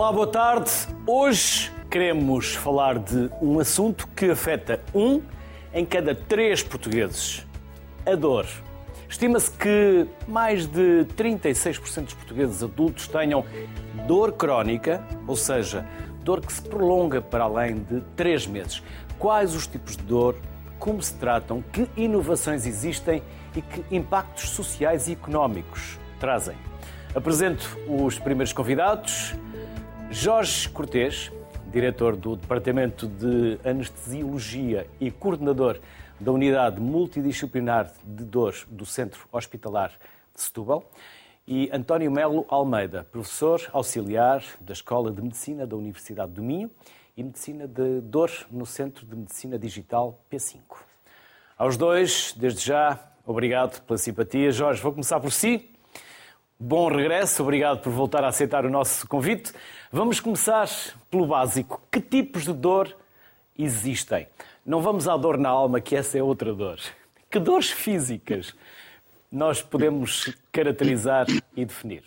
Olá, boa tarde. Hoje queremos falar de um assunto que afeta um em cada três portugueses: a dor. Estima-se que mais de 36% dos portugueses adultos tenham dor crónica, ou seja, dor que se prolonga para além de três meses. Quais os tipos de dor? Como se tratam? Que inovações existem e que impactos sociais e económicos trazem? Apresento os primeiros convidados. Jorge Cortês, diretor do Departamento de Anestesiologia e coordenador da Unidade Multidisciplinar de Dor do Centro Hospitalar de Setúbal, e António Melo Almeida, professor auxiliar da Escola de Medicina da Universidade do Minho e Medicina de Dor no Centro de Medicina Digital P5. Aos dois, desde já, obrigado pela simpatia. Jorge, vou começar por si. Bom regresso, obrigado por voltar a aceitar o nosso convite. Vamos começar pelo básico. Que tipos de dor existem? Não vamos à dor na alma, que essa é outra dor. Que dores físicas nós podemos caracterizar e definir?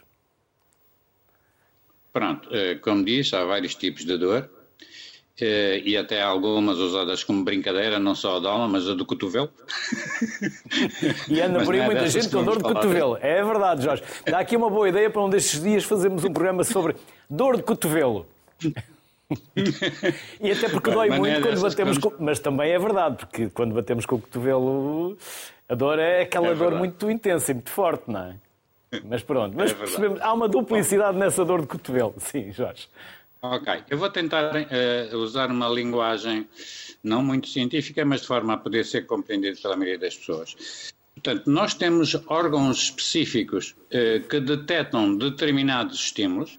Pronto, eh, como diz, há vários tipos de dor. Eh, e até algumas usadas como brincadeira, não só a da alma, mas a do cotovelo. E anda por aí é muita gente com dor de cotovelo. É verdade, Jorge. Dá aqui uma boa ideia para um destes dias fazermos um programa sobre dor de cotovelo. e até porque dói muito é quando batemos com... Mas também é verdade, porque quando batemos com o cotovelo, a dor é aquela é dor muito intensa e muito forte, não é? Mas pronto, mas é percebemos, há uma duplicidade nessa dor de cotovelo. Sim, Jorge. Ok, eu vou tentar uh, usar uma linguagem não muito científica, mas de forma a poder ser compreendido pela maioria das pessoas. Portanto, nós temos órgãos específicos uh, que detectam determinados estímulos,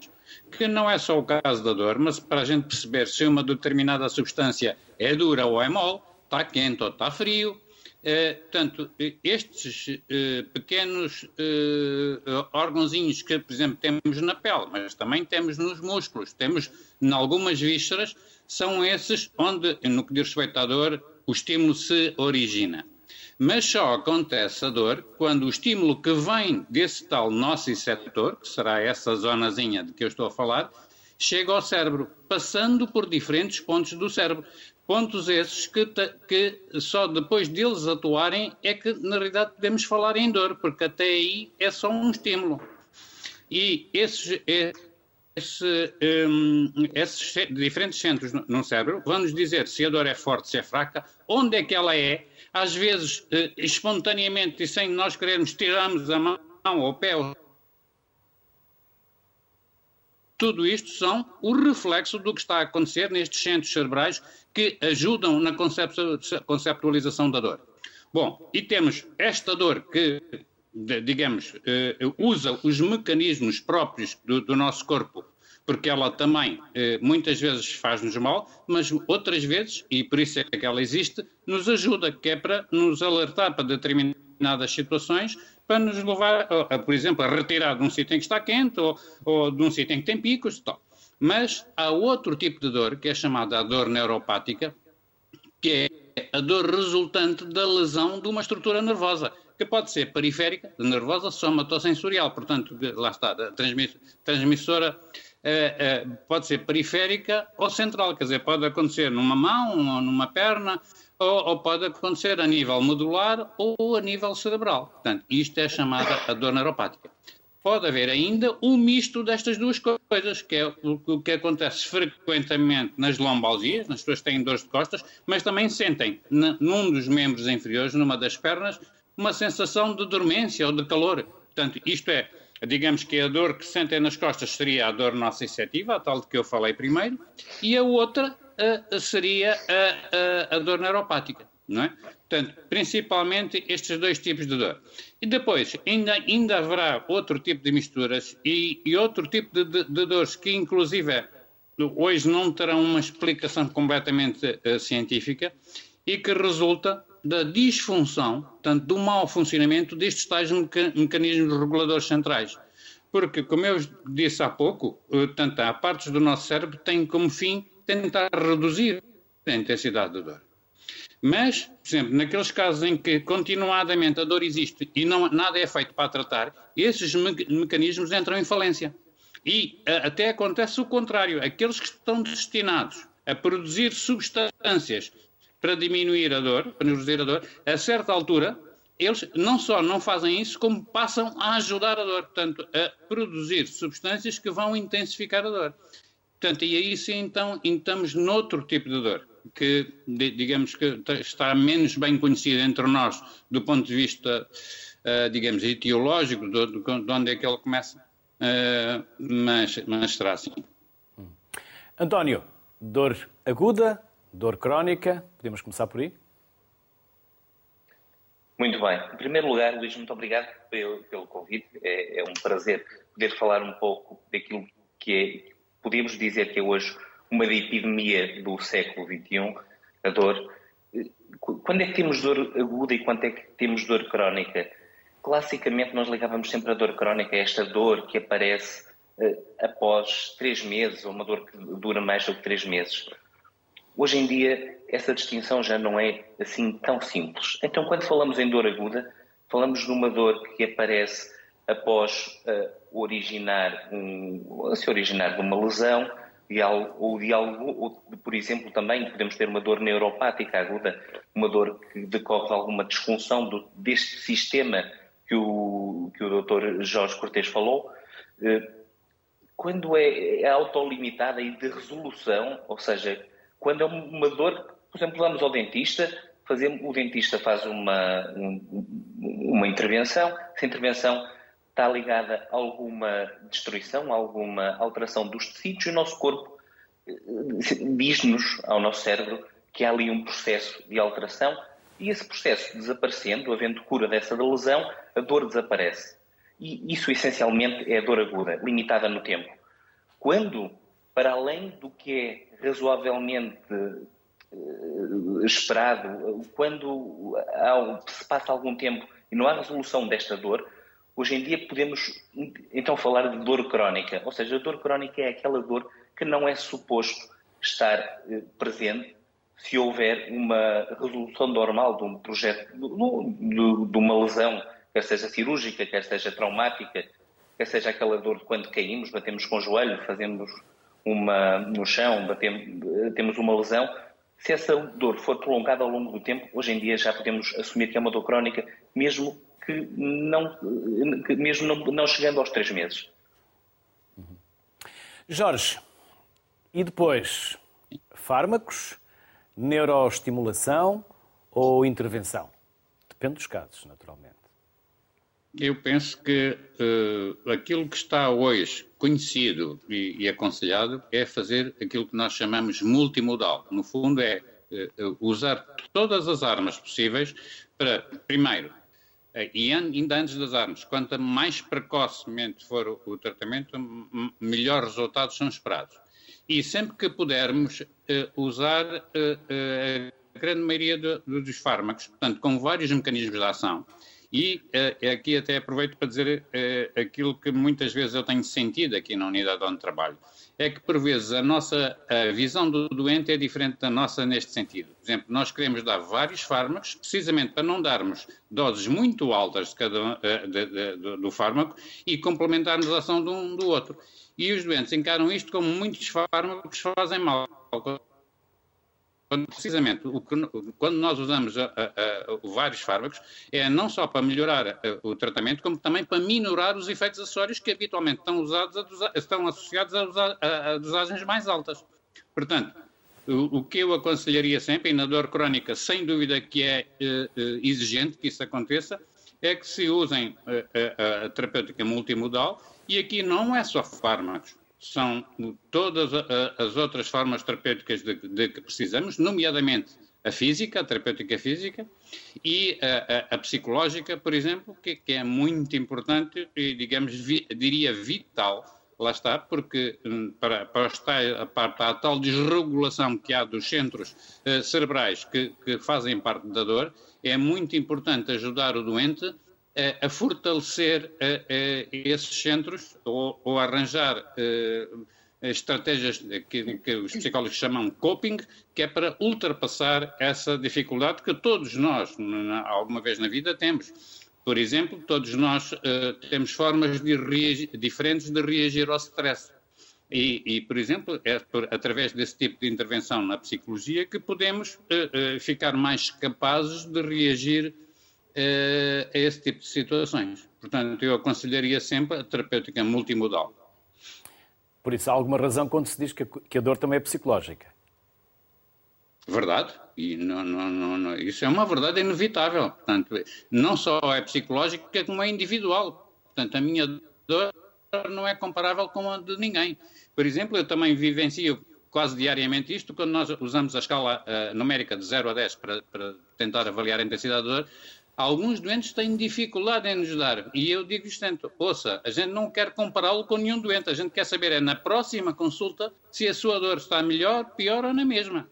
que não é só o caso da dor, mas para a gente perceber se uma determinada substância é dura ou é mole, está quente ou está frio, Uh, portanto, estes uh, pequenos uh, órgãozinhos que, por exemplo, temos na pele, mas também temos nos músculos, temos em algumas vísceras, são esses onde, no que diz respeito à dor, o estímulo se origina. Mas só acontece a dor quando o estímulo que vem desse tal nociceptor, que será essa zonazinha de que eu estou a falar, chega ao cérebro, passando por diferentes pontos do cérebro. Pontos esses que, que, só depois deles atuarem é que, na realidade, podemos falar em dor, porque até aí é só um estímulo. E esses, esse, um, esses diferentes centros no, cérebro vão nos dizer se a dor é forte, se é fraca, onde é que ela é. Às vezes, eh, espontaneamente e sem nós querermos, tiramos a mão ou o pé tudo isto são o reflexo do que está a acontecer nestes centros cerebrais que ajudam na conceptualização da dor. Bom, e temos esta dor que, digamos, eh, usa os mecanismos próprios do, do nosso corpo, porque ela também eh, muitas vezes faz-nos mal, mas outras vezes, e por isso é que ela existe, nos ajuda, que é para nos alertar para determinadas situações para nos levar, por exemplo, a retirar de um sítio em que está quente ou, ou de um sítio em que tem picos e tal. Mas há outro tipo de dor, que é chamada a dor neuropática, que é a dor resultante da lesão de uma estrutura nervosa, que pode ser periférica, nervosa, somatosensorial, portanto, lá está, transmissora Uh, uh, pode ser periférica ou central, quer dizer, pode acontecer numa mão ou numa perna, ou, ou, pode acontecer a nível modular ou a nível cerebral. Portanto, isto é chamada a dor neuropática. Pode haver ainda um misto destas duas coisas, que é o que acontece frequentemente nas lombalgias, nas pessoas que têm dores de costas, mas também sentem num dos membros inferiores, numa das pernas, uma sensação de dormência ou de calor. Portanto, isto é, digamos que a dor que sentem nas costas seria a dor nociceptiva, a tal de que eu falei primeiro, e a outra seria a, a, a, dor neuropática, não é? Portanto, principalmente estes dois tipos de dor. E depois, ainda, ainda haverá outro tipo de misturas e, e outro tipo de, de, de, dores que, inclusive, hoje não terão uma explicação completamente uh, científica e que resulta da disfunção, portanto, do mau funcionamento destes tais meca mecanismos reguladores centrais. Porque, como eu disse há pouco, portanto, há partes do nosso cérebro que têm como fim tentar reduzir a intensidade da dor. Mas, por exemplo, naqueles casos em que continuadamente a dor existe e não, nada é feito para tratar, esses me mecanismos entram em falência. E até acontece o contrário, aqueles que estão destinados a produzir substâncias para diminuir a dor, para reduzir a dor, a certa altura, eles não só não fazem isso, como passam a ajudar a dor, portanto, a produzir substâncias que vão intensificar a dor. Portanto, e aí sim, então, estamos noutro tipo de dor, que, digamos que está menos bem conhecida entre nós do ponto de vista, uh, digamos, etiológico, de, de, onde é que ele começa, uh, mas, mas será assim. António, dor aguda, dor crónica, podemos começar por aí? Muito bem. Em primeiro lugar, Luís, muito obrigado pelo, pelo convite. É, é, um prazer poder falar um pouco daquilo que é, podemos dizer que é hoje uma epidemia do século XXI, a dor. Quando é que temos dor aguda e quando é que temos dor crónica? Classicamente, nós ligávamos sempre a dor crónica esta dor que aparece uh, após três meses, ou uma dor que dura mais do que três meses. Hoje em dia, essa distinção já não é assim tão simples. Então, quando falamos em dor aguda, falamos de uma dor que aparece após uh, originar um, se originar de uma lesão de algo, ou de algo, ou, por exemplo, também podemos ter uma dor neuropática aguda, uma dor que decorre de alguma disfunção do, deste sistema que o, que o Dr. Jorge Cortes falou. Uh, quando é, é autolimitada e de resolução, ou seja, quando é uma dor, por exemplo, vamos ao dentista, fazemos, o dentista faz uma, um, uma intervenção, essa intervenção está ligada a alguma destruição, a alguma alteração dos tecidos e o nosso corpo eh, diz-nos ao nosso cérebro que há ali um processo de alteração e esse processo desaparecendo, havendo cura dessa lesão, a dor desaparece. E isso essencialmente é a dor aguda, limitada no tempo. Quando, para além do que é razoavelmente uh, esperado, quando há, se passa algum tempo e não há resolução desta dor, hoje em dia podemos então falar de dor crónica. Ou seja, a dor crónica é aquela dor que não é suposto estar uh, presente se houver uma resolução normal de um projeto, de, uma lesão, quer seja cirúrgica, quer seja traumática, quer seja aquela dor de quando caímos, batemos com o joelho, fazemos uma, no chão, batemos, temos uma lesão, se essa dor for prolongada ao longo do tempo, hoje em dia já podemos assumir que é uma dor crónica, mesmo que não, que mesmo não, não chegando aos três meses. Jorge, e depois, fármacos, neuroestimulação ou intervenção? Depende dos casos, naturalmente. Eu penso que uh, aquilo que está hoje conhecido e, e, aconselhado é fazer aquilo que nós chamamos multimodal. No fundo, é uh, usar todas as armas possíveis para, primeiro, e ainda antes das armas, quanto mais precocemente for o, tratamento, melhores resultados são esperados. E sempre que pudermos usar a grande maioria dos fármacos, portanto, com vários mecanismos de ação e uh, aqui até aproveito para dizer uh, aquilo que muitas vezes eu tenho sentido aqui na unidade onde trabalho. É que, por vezes, a nossa a visão do doente é diferente da nossa neste sentido. Por exemplo, nós queremos dar vários fármacos, precisamente para não darmos doses muito altas de cada, uh, de, de, de, do fármaco e complementarmos a ação de um do outro. E os doentes encaram isto como muitos fármacos fazem mal quando, precisamente, o que, quando nós usamos a, a, a, vários fármacos, é não só para melhorar o tratamento, como também para minorar os efeitos acessórios que habitualmente estão, usados estão associados a, dosagens mais altas. Portanto, o, que eu aconselharia sempre, e na dor crónica, sem dúvida que é eh, eh, exigente que isso aconteça, é que se usem eh, a terapêutica multimodal, e aqui não é só fármacos são todas as outras formas terapêuticas de, de, que precisamos, nomeadamente a física, a terapêutica física, e a, a, a psicológica, por exemplo, que, que, é muito importante e, digamos, vi, diria vital, lá está, porque hum, para, para, estar, para, a tal desregulação que há dos centros uh, cerebrais que, que fazem parte da dor, é muito importante ajudar o doente a, fortalecer esses centros ou, ou arranjar eh, estratégias que, que, os psicólogos chamam coping, que é para ultrapassar essa dificuldade que todos nós, na, alguma vez na vida, temos. Por exemplo, todos nós uh, temos formas de reagir, diferentes de reagir ao stress. E, e, por exemplo, é por, através desse tipo de intervenção na psicologia que podemos uh, uh, ficar mais capazes de reagir a esse tipo de situações. Portanto, eu aconselharia sempre a terapêutica multimodal. Por isso, há alguma razão quando se diz que a, que a dor também é psicológica? Verdade, e não, não, não, isso é uma verdade inevitável. Portanto, não só é psicológica, como é individual. Portanto, a minha dor não é comparável com a de ninguém. Por exemplo, eu também vivencio quase diariamente isto quando nós usamos a escala uh, numérica de 0 a 10 para, para tentar avaliar a intensidade da dor. Alguns doentes têm dificuldade em nos dar. E eu digo isto tanto, ouça, a gente não quer compará-lo com nenhum doente. A gente quer saber é na próxima consulta se a sua dor está melhor, pior ou na mesma.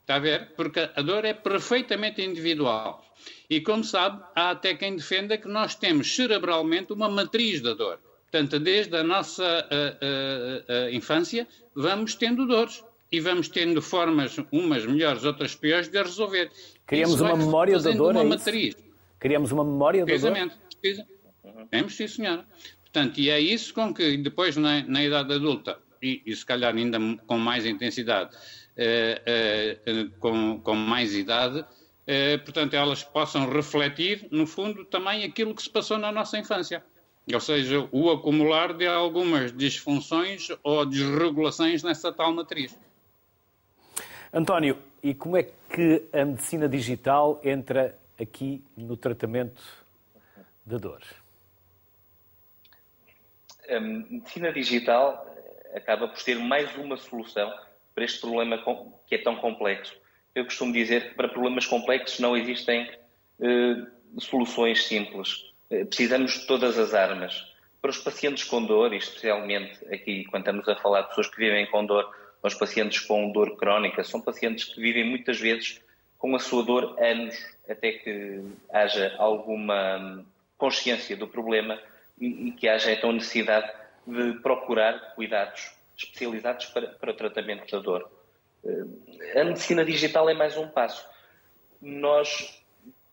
Está a ver? Porque a dor é perfeitamente individual. E como sabe, há até quem defenda que nós temos cerebralmente uma matriz da dor. Portanto, desde a nossa a, a, a infância, vamos tendo dores. E vamos tendo formas, umas melhores, outras piores, de resolver. Criamos uma memória da dor, uma é matriz. Criamos uma memória dor? Precisamente. Temos, sim, senhora. Portanto, e é isso com que depois, na, na idade adulta, e, e se calhar ainda com mais intensidade, eh, eh, com, com mais idade, eh, portanto, elas possam refletir, no fundo, também aquilo que se passou na nossa infância. Ou seja, o acumular de algumas disfunções ou desregulações nessa tal matriz. António, e como é que a medicina digital entra aqui no tratamento da dor? A medicina digital acaba por ser mais uma solução para este problema que é tão complexo. Eu costumo dizer que para problemas complexos não existem eh, soluções simples. Eh, precisamos de todas as armas. Para os pacientes com dor, e especialmente aqui quando estamos a falar de pessoas que vivem com dor, os pacientes com dor crónica, são pacientes que vivem muitas vezes com a sua dor anos até que haja alguma consciência do problema e, que haja então necessidade de procurar cuidados especializados para, para o tratamento da dor. Eh, a medicina digital é mais um passo. Nós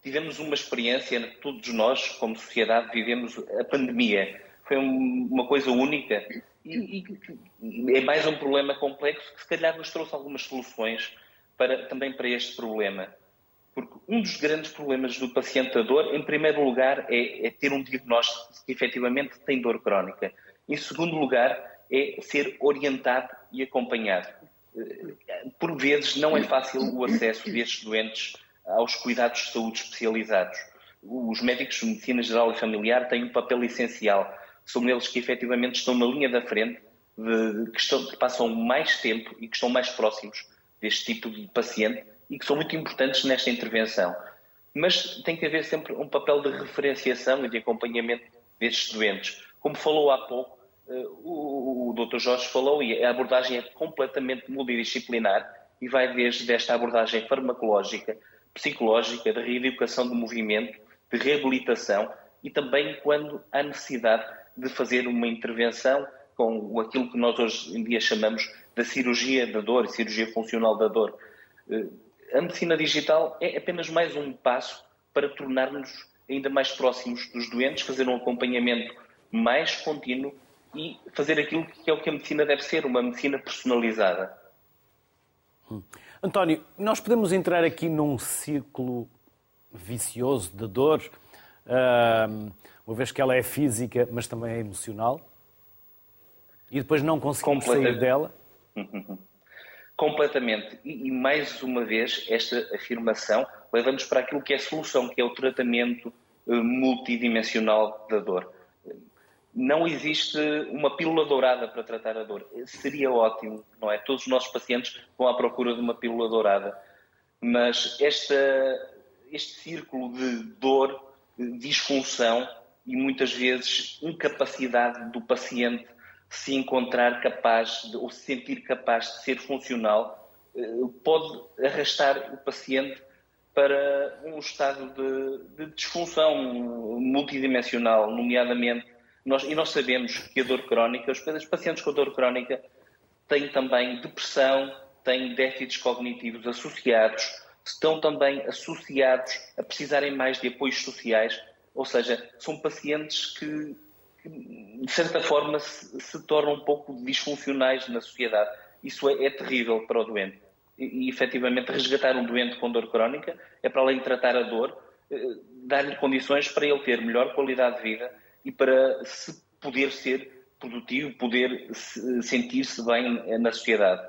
tivemos uma experiência, todos nós, como sociedade, vivemos a pandemia. Foi uma coisa única e, e é mais um problema complexo que se calhar nos trouxe algumas soluções para, também para este problema. Porque um dos grandes problemas do paciente da dor, em primeiro lugar, é, é ter um diagnóstico que efetivamente tem dor crónica. Em segundo lugar, é ser orientado e acompanhado. Por vezes não é fácil o acesso destes doentes aos cuidados de saúde especializados. Os médicos de medicina geral e familiar têm um papel essencial. São eles que efetivamente estão na linha da frente, de, que, estão, que passam mais tempo e que estão mais próximos deste tipo de paciente e que são muito importantes nesta intervenção. Mas tem que haver sempre um papel de referenciação e de acompanhamento destes doentes. Como falou há pouco, eh, o, Dr. Jorge falou e a abordagem é completamente multidisciplinar e vai desde esta abordagem farmacológica, psicológica, de reeducação do movimento, de reabilitação e também quando há necessidade de fazer uma intervenção com aquilo que nós hoje em dia chamamos da cirurgia da dor, cirurgia funcional da dor. A medicina digital é apenas mais um passo para tornarmos ainda mais próximos dos doentes, fazer um acompanhamento mais contínuo e fazer aquilo que é o que a medicina deve ser, uma medicina personalizada. Hum. António, nós podemos entrar aqui num círculo vicioso de dor, uma vez que ela é física, mas também é emocional, e depois não conseguimos sair dela? Completamente. E, mais uma vez, esta afirmação leva-nos para aquilo que é a solução, que é o tratamento eh, multidimensional da dor não existe uma pílula dourada para tratar a dor. Seria ótimo, não é? Todos os nossos pacientes vão à procura de uma pílula dourada. Mas esta, este círculo de dor, disfunção e muitas vezes incapacidade do paciente se encontrar capaz de, ou se sentir capaz de ser funcional eh, pode arrastar o paciente para um estado de, de disfunção multidimensional, nomeadamente nós, e nós sabemos que a dor crónica, os pacientes com dor crónica têm também depressão, têm déficits cognitivos associados, estão também associados a precisarem mais de apoios sociais, Ou seja, são pacientes que, de certa forma, se, se, tornam um pouco disfuncionais na sociedade. Isso é, é terrível para o doente. E, e, efetivamente, resgatar um doente com dor crónica é, para além de tratar a dor, eh, dar-lhe condições para ele ter melhor qualidade de vida e para se poder ser produtivo, poder sentir-se bem na sociedade.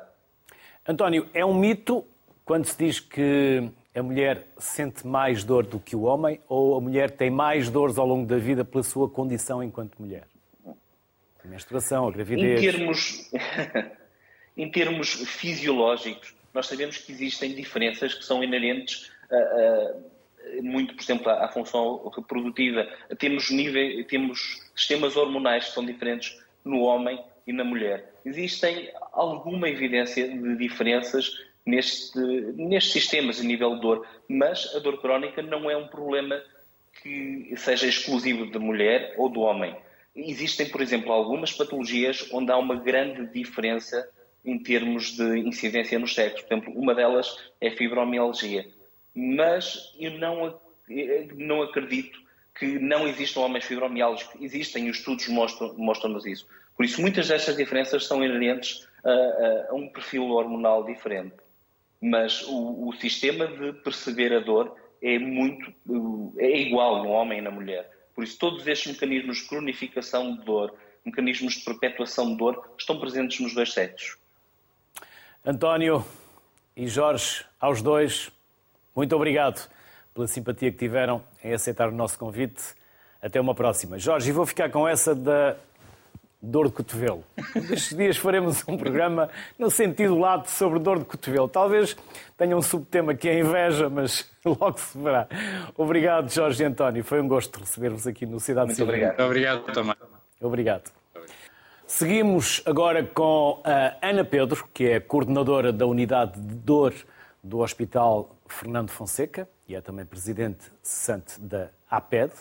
António, é um mito quando se diz que a mulher sente mais dor do que o homem ou a mulher tem mais dores ao longo da vida pela sua condição enquanto mulher? A menstruação, a gravidez. Em termos, em termos fisiológicos, nós sabemos que existem diferenças que são inerentes a, a muito, por exemplo, à, função reprodutiva. Temos, nível, temos sistemas hormonais que são diferentes no homem e na mulher. Existem alguma evidência de diferenças neste, nestes sistemas a nível de dor, mas a dor crónica não é um problema que seja exclusivo da mulher ou do homem. Existem, por exemplo, algumas patologias onde há uma grande diferença em termos de incidência nos sexos. Por exemplo, uma delas é a fibromialgia. Mas eu não, não acredito que não existam homens fibromialgicos. Existem, e os estudos mostram-nos mostram isso. Por isso, muitas destas diferenças são inerentes a, a, a um perfil hormonal diferente mas o, o, sistema de perceber a dor é muito é igual no homem e na mulher. Por isso, todos estes mecanismos de cronificação de dor, mecanismos de perpetuação de dor, estão presentes nos dois sexos. António e Jorge, aos dois, muito obrigado pela simpatia que tiveram em aceitar o nosso convite. Até uma próxima. Jorge, e vou ficar com essa da dor de cotovelo. Estes dias faremos um programa no sentido lato sobre dor de cotovelo. Talvez tenha um subtema que é inveja, mas logo se verá. Obrigado, Jorge e António. Foi um gosto receber-vos aqui no Cidade Muito obrigado. Obrigado também. Obrigado. Seguimos agora com a Ana Pedro, que é coordenadora da unidade de dor do Hospital Fernando Fonseca e é também presidente cessante da APED,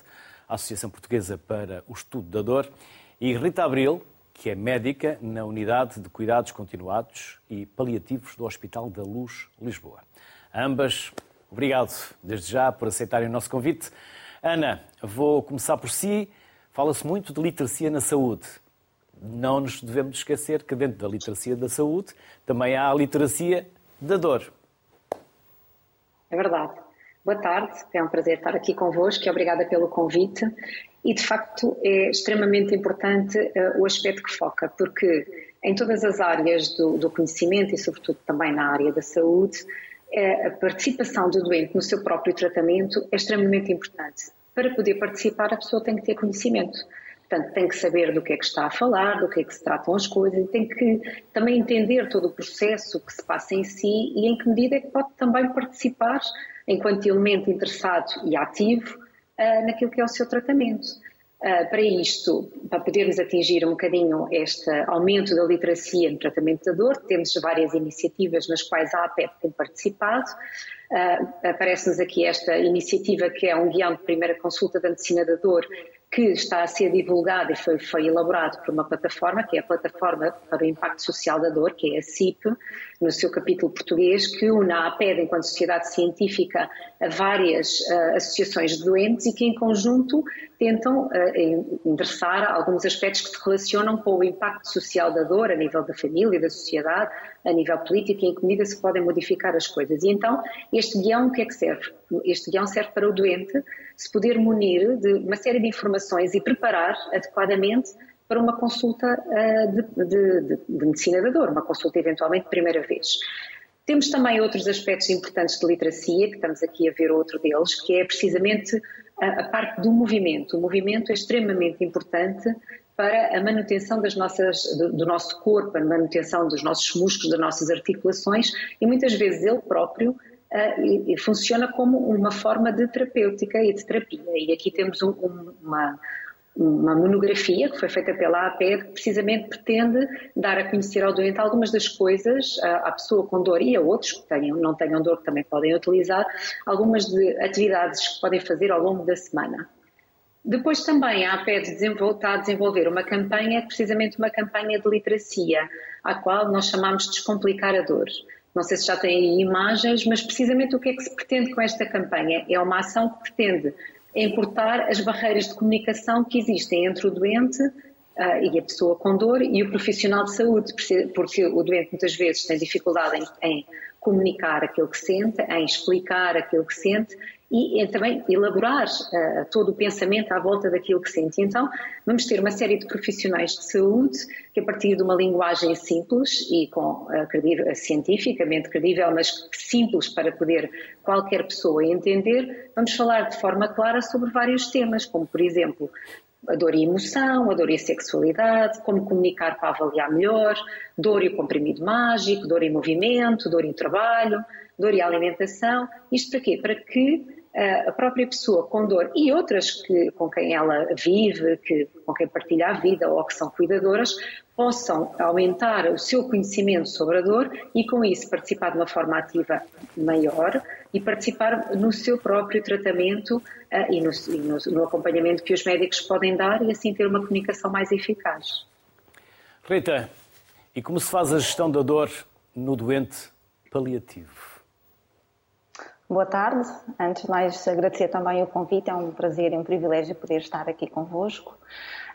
Associação Portuguesa para o Estudo da Dor. E Rita Abril, que é médica na Unidade de Cuidados Continuados e Paliativos do Hospital da Luz, Lisboa. Ambas, obrigado desde já por aceitarem o nosso convite. Ana, vou começar por si. Fala-se muito de literacia na saúde. Não nos devemos esquecer que dentro da literacia da saúde também há a literacia da dor. É verdade. Boa tarde, é um prazer estar aqui convosco e obrigada pelo convite e de facto é extremamente importante uh, o aspecto que foca, porque em todas as áreas do, do conhecimento e sobretudo também na área da saúde, uh, a participação do doente no seu próprio tratamento é extremamente importante. Para poder participar, a pessoa tem que ter conhecimento. Portanto, tem que saber do que é que está a falar, do que é que se tratam as coisas, e tem que também entender todo o processo que se passa em si e em que medida é que pode também participar enquanto elemento interessado e ativo uh, naquilo que é o seu tratamento. Uh, para isto, para podermos atingir um bocadinho este aumento da literacia no tratamento da dor, temos várias iniciativas nas quais a APEP tem participado. Uh, Aparece-nos aqui esta iniciativa que é um guião de primeira consulta da medicina da dor, que está a ser divulgado e foi, foi, elaborado por uma plataforma, que é a Plataforma para o Impacto Social da Dor, que é a CIP, no seu capítulo português, que une a enquanto sociedade científica, a várias uh, associações de doentes e que, em conjunto, tentam uh, endereçar alguns aspectos que se relacionam com o impacto social da dor a nível da família, da sociedade, a nível político e em que medida se podem modificar as coisas. E então, este guião, o que é que serve? Este guião serve para o doente se poder munir de uma série de informações e preparar adequadamente para uma consulta de, de, de, de, medicina da dor, uma consulta eventualmente de primeira vez. Temos também outros aspectos importantes de literacia, que estamos aqui a ver outro deles, que é precisamente a, a parte do movimento. O movimento é extremamente importante para a manutenção das nossas, do, do, nosso corpo, a manutenção dos nossos músculos, das nossas articulações e muitas vezes ele próprio uh, funciona como uma forma de terapêutica e de terapia. E aqui temos um, um, uma, uma monografia que foi feita pela APED que precisamente pretende dar a conhecer ao doente algumas das coisas, à pessoa com dor e a outros que tenham, não tenham dor que também podem utilizar, algumas de atividades que podem fazer ao longo da semana. Depois também a APED está a desenvolver uma campanha, precisamente uma campanha de literacia, à qual nós chamamos de Descomplicar a Dor. Não sei se já têm aí imagens, mas precisamente o que é que se pretende com esta campanha? É uma ação que pretende importar as barreiras de comunicação que existem entre o doente Uh, e a pessoa com dor e o profissional de saúde, porque o doente muitas vezes tem dificuldade em, em comunicar aquilo que sente, em explicar aquilo que sente e em também elaborar uh, todo o pensamento à volta daquilo que sente. Então, vamos ter uma série de profissionais de saúde que, a partir de uma linguagem simples e com uh, credível, cientificamente credível, mas simples para poder qualquer pessoa entender, vamos falar de forma clara sobre vários temas, como, por exemplo, a dor e emoção, a dor e a sexualidade, como comunicar para avaliar melhor, dor e o comprimido mágico, dor e movimento, dor e trabalho, dor e alimentação. Isto para quê? Para que eh, a própria pessoa com dor e outras que, com quem ela vive, que, com quem partilha a vida ou que são cuidadoras, possam aumentar o seu conhecimento sobre a dor e, com isso, participar de uma forma ativa maior e participar no seu próprio tratamento uh, e, no, e no, no acompanhamento que os médicos podem dar e, assim, ter uma comunicação mais eficaz. Rita, e como se faz a gestão da dor no doente paliativo? Boa tarde. Antes de mais, agradecer também o convite. É um prazer e um privilégio poder estar aqui convosco.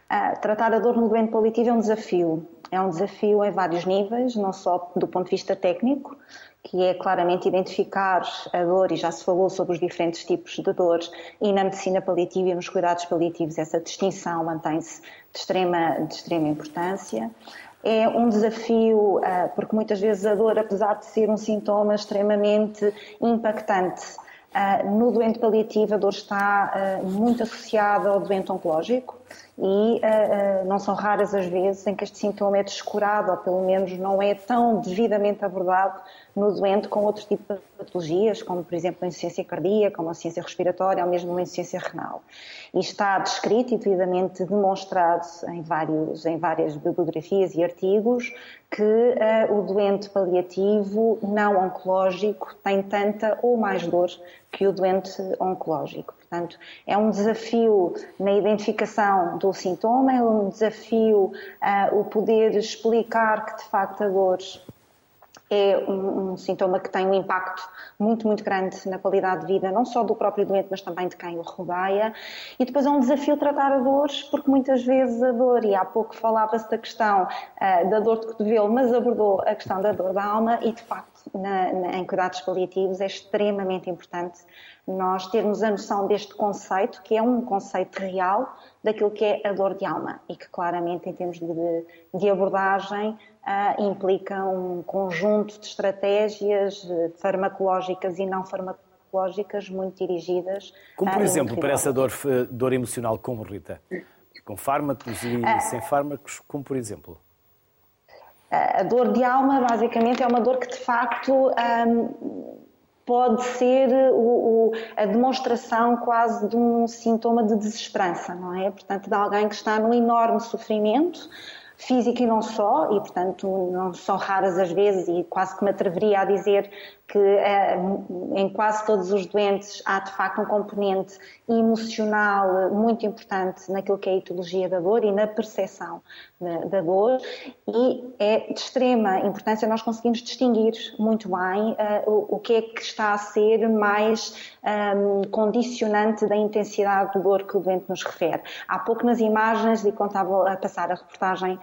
Uh, tratar a dor no doente paliativo é um desafio. É um desafio em vários níveis, não só do ponto de vista técnico, que é claramente identificar a dor, e já se falou sobre os diferentes tipos de dor, e na medicina paliativa e nos cuidados paliativos essa distinção mantém-se de extrema, de extrema importância. É um desafio, ah, porque muitas vezes a dor, apesar de ser um sintoma extremamente impactante, ah, no doente paliativo a dor está ah, muito associada ao doente oncológico e não são raras as vezes em que este sintoma é descurado ou pelo menos não é tão devidamente abordado no doente com outro tipo de patologias, como por exemplo a insuficiência cardíaca, como a insuficiência respiratória ou mesmo a insuficiência renal. E está descrito e devidamente demonstrado em, vários, em várias bibliografias e artigos que uh, o doente paliativo não oncológico tem tanta ou mais dor que o doente oncológico. Portanto, é um desafio na identificação do sintoma, é um desafio uh, o poder explicar que de facto a dor é um, um, sintoma que tem um impacto muito, muito grande na qualidade de vida, não só do próprio doente, mas também de quem o rodeia. E depois é um desafio tratar a dores, porque muitas vezes a dor, e há pouco falava-se da questão uh, da dor de cotovelo, mas abordou a questão da dor da alma, e de facto, na, na, em cuidados paliativos, é extremamente importante nós termos a noção deste conceito, que é um conceito real, daquilo que é a dor de alma e que claramente em termos de, de abordagem uh, implica um conjunto de estratégias eh, farmacológicas e não farmacológicas muito dirigidas. Como por exemplo, para essa dor, dor emocional, como Rita? Com fármacos e uh, sem fármacos, como por exemplo? A dor de alma, basicamente, é uma dor que de facto um, pode ser o, o, a demonstração quase de um sintoma de desesperança, não é? Portanto, de alguém que está num enorme sofrimento, físico e não só, e portanto não são raras as vezes, e quase que me atreveria a dizer que eh, em quase todos os doentes há de facto um componente emocional muito importante naquilo que é a etiologia da dor e na percepção da dor e é de extrema importância nós conseguimos distinguir muito bem uh, o, que é que está a ser mais um, condicionante da intensidade de dor que o doente nos refere. Há pouco nas imagens, e estava a passar a reportagem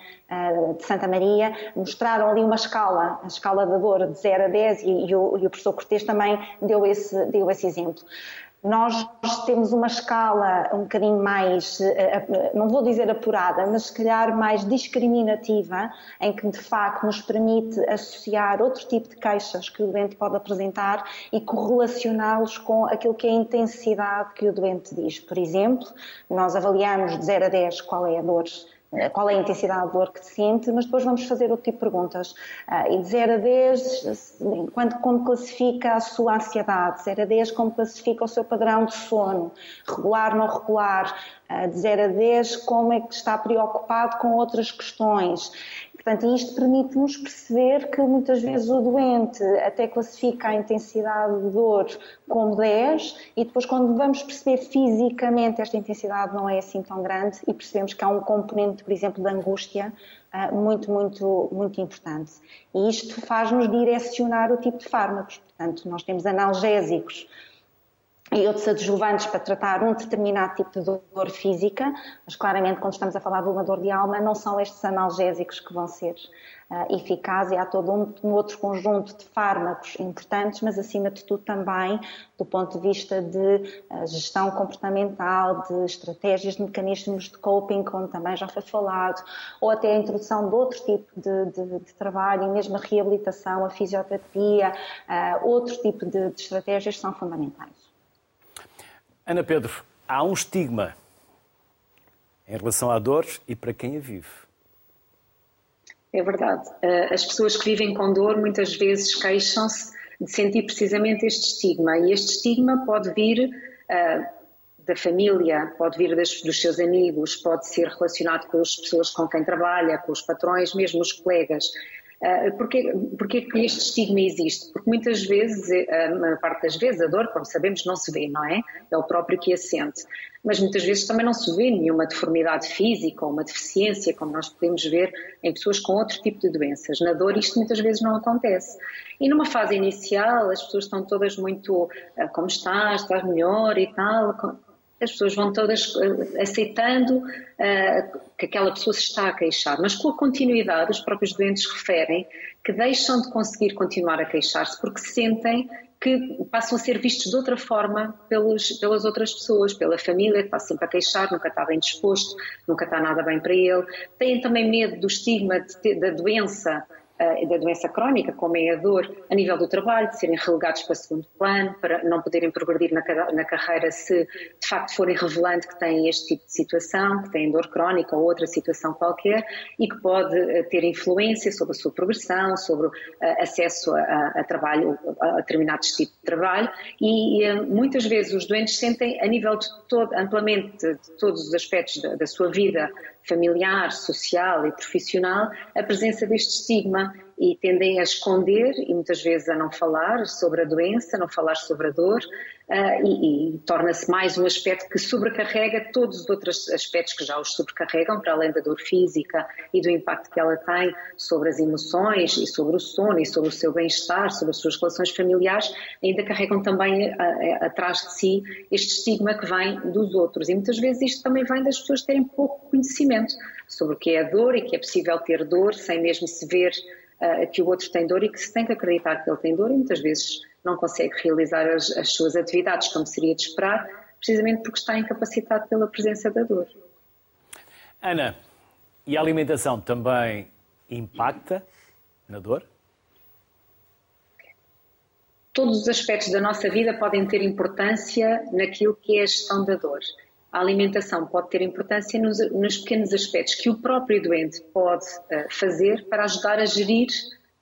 de Santa Maria, mostraram ali uma escala, a escala da dor de 0 a 10 e, e o e o professor Cortes também deu esse, deu esse exemplo. Nós temos uma escala um bocadinho mais, eh, eh, não vou dizer apurada, mas se calhar mais discriminativa, em que de facto nos permite associar outro tipo de queixas que o doente pode apresentar e correlacioná-los com aquilo que é a intensidade que o doente diz. Por exemplo, nós avaliamos de 0 a 10 qual é a dor eh, qual é a intensidade de dor que sente, mas depois vamos fazer outro tipo de perguntas. Uh, e de 0 a 10, quando, como classifica a sua ansiedade? De 0 a 10, como classifica o seu padrão de sono? Regular, não regular? De 0 a 10, como é que está preocupado com outras questões? Portanto, isto permite-nos perceber que muitas vezes o doente até classifica a intensidade de dor como 10 e depois quando vamos perceber fisicamente esta intensidade não é assim tão grande e percebemos que há um componente, por exemplo, de angústia ah, muito, muito, muito importante. E isto faz-nos direcionar o tipo de fármacos. Portanto, nós temos analgésicos e outros adjuvantes para tratar um determinado tipo de dor física, mas claramente quando estamos a falar de uma dor de alma, não são estes analgésicos que vão ser uh, eficazes e há todo um, um, outro conjunto de fármacos importantes, mas acima de tudo também do ponto de vista de uh, gestão comportamental, de estratégias, de mecanismos de coping, como também já foi falado, ou até a introdução de outro tipo de, de, de trabalho, e mesmo a reabilitação, a fisioterapia, uh, outro tipo de, de estratégias são fundamentais. Ana Pedro, há um estigma em relação à dor e para quem a vive. É verdade. Eh, as pessoas que vivem com dor muitas vezes queixam-se de sentir precisamente este estigma. E este estigma pode vir uh, da família, pode vir das, dos seus amigos, pode ser relacionado com as pessoas com quem trabalha, com os patrões, mesmo os colegas. Uh, porquê, porquê que este estigma existe? Porque muitas vezes, eh, a maior parte das vezes, a dor, como sabemos, não se vê, não é? É o próprio que a sente. Mas muitas vezes também não se vê nenhuma deformidade física ou uma deficiência, como nós podemos ver em pessoas com outro tipo de doenças. Na dor, isto muitas vezes não acontece. E numa fase inicial, as pessoas estão todas muito, ah, como estás, estás melhor e tal, as pessoas vão todas uh, aceitando uh, que aquela pessoa se está a queixar, mas com a continuidade, os próprios doentes referem que deixam de conseguir continuar a queixar-se porque sentem que passam a ser vistos de outra forma pelos, pelas outras pessoas, pela família, que está sempre a queixar, nunca está bem disposto, nunca está nada bem para ele. Têm também medo do estigma de, da doença da doença crónica, como é a dor, a nível do trabalho, de serem relegados para segundo plano, para não poderem progredir na, carreira se de facto forem revelando que têm este tipo de situação, que têm dor crónica ou outra situação qualquer e que pode uh, ter influência sobre a sua progressão, sobre uh, acesso a, a, trabalho, a determinados tipos de trabalho. E muitas vezes os doentes sentem a nível de todo, amplamente de todos os aspectos da, da sua vida familiar, social e profissional a presença deste estigma e tendem a esconder e muitas vezes a não falar sobre a doença, não falar sobre a dor uh, e, e torna-se mais um aspecto que sobrecarrega todos os outros aspectos que já os sobrecarregam, para além da dor física e do impacto que ela tem sobre as emoções e sobre o sono e sobre o seu bem-estar, sobre as suas relações familiares, ainda carregam também uh, atrás de si este estigma que vem dos outros. E muitas vezes isto também vem das pessoas terem pouco conhecimento sobre o que é a dor e que é possível ter dor sem mesmo se ver uh, que o outro tem dor e que se tem que acreditar que ele tem dor e muitas vezes não consegue realizar as, as suas atividades como seria de esperar, precisamente porque está incapacitado pela presença da dor. Ana, e a alimentação também impacta na dor? Todos os aspectos da nossa vida podem ter importância naquilo que é a gestão da dor a alimentação pode ter importância nos, nos pequenos aspectos que o próprio doente pode uh, fazer para ajudar a gerir